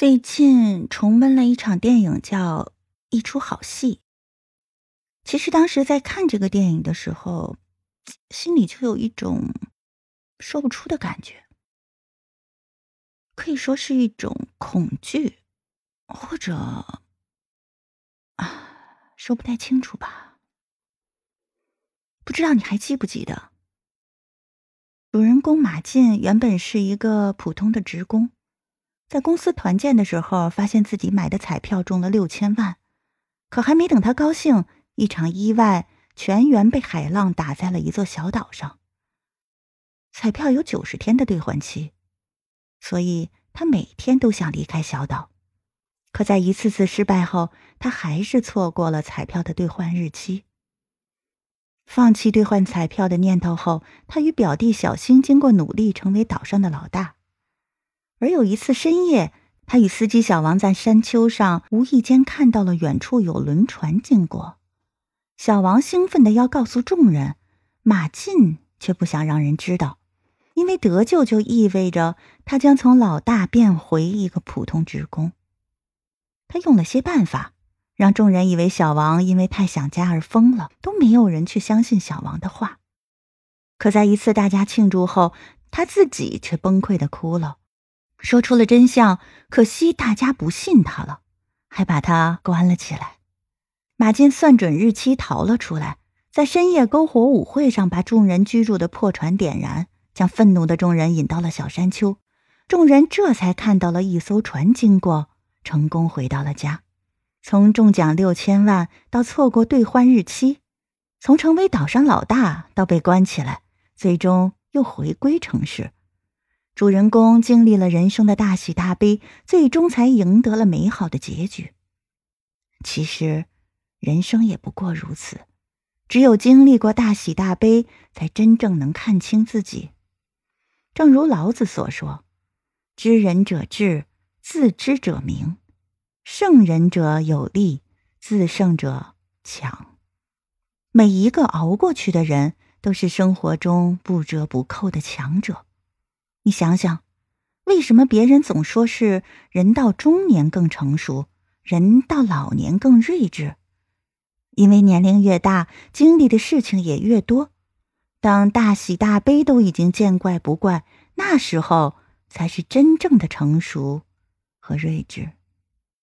最近重温了一场电影，叫《一出好戏》。其实当时在看这个电影的时候，心里就有一种说不出的感觉，可以说是一种恐惧，或者啊，说不太清楚吧。不知道你还记不记得，主人公马进原本是一个普通的职工。在公司团建的时候，发现自己买的彩票中了六千万，可还没等他高兴，一场意外，全员被海浪打在了一座小岛上。彩票有九十天的兑换期，所以他每天都想离开小岛，可在一次次失败后，他还是错过了彩票的兑换日期。放弃兑换彩票的念头后，他与表弟小新经过努力，成为岛上的老大。而有一次深夜，他与司机小王在山丘上无意间看到了远处有轮船经过。小王兴奋的要告诉众人，马进却不想让人知道，因为得救就意味着他将从老大变回一个普通职工。他用了些办法，让众人以为小王因为太想家而疯了，都没有人去相信小王的话。可在一次大家庆祝后，他自己却崩溃的哭了。说出了真相，可惜大家不信他了，还把他关了起来。马进算准日期逃了出来，在深夜篝火舞会上把众人居住的破船点燃，将愤怒的众人引到了小山丘。众人这才看到了一艘船经过，成功回到了家。从中奖六千万到错过兑换日期，从成为岛上老大到被关起来，最终又回归城市。主人公经历了人生的大喜大悲，最终才赢得了美好的结局。其实，人生也不过如此，只有经历过大喜大悲，才真正能看清自己。正如老子所说：“知人者智，自知者明；胜人者有力，自胜者强。”每一个熬过去的人，都是生活中不折不扣的强者。你想想，为什么别人总说是人到中年更成熟，人到老年更睿智？因为年龄越大，经历的事情也越多。当大喜大悲都已经见怪不怪，那时候才是真正的成熟和睿智。